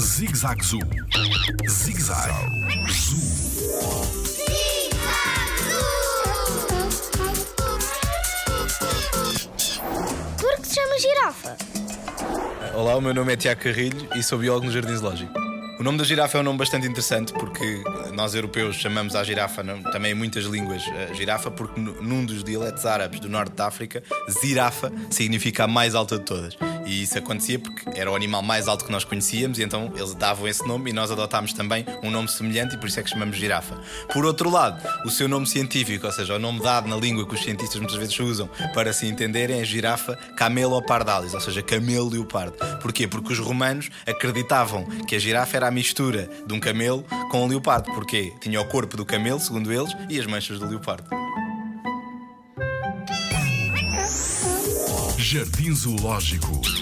Zig-Zag Zoo. Zig-Zag Zoo. Por que se chama girafa? Olá, o meu nome é Tiago Carrilho e sou biólogo no Jardim Zoológico. O nome da girafa é um nome bastante interessante porque nós europeus chamamos à girafa, não- também em muitas línguas, a girafa, porque nu- num dos dialetos árabes do norte da África, zirafa significa a mais alta de todas. E isso acontecia porque era o animal mais alto que nós conhecíamos e então eles davam esse nome e nós adotámos também um nome semelhante e por isso é que chamamos girafa. Por outro lado, o seu nome científico, ou seja, o nome dado na língua que os cientistas muitas vezes usam para se entenderem é girafa camelopardalis, ou seja, camelo leopardo. Porquê? Porque os romanos acreditavam que a girafa era a mistura de um camelo com um leopardo. Porquê? Tinha o corpo do camelo, segundo eles, e as manchas do leopardo. Jardim Zoológico.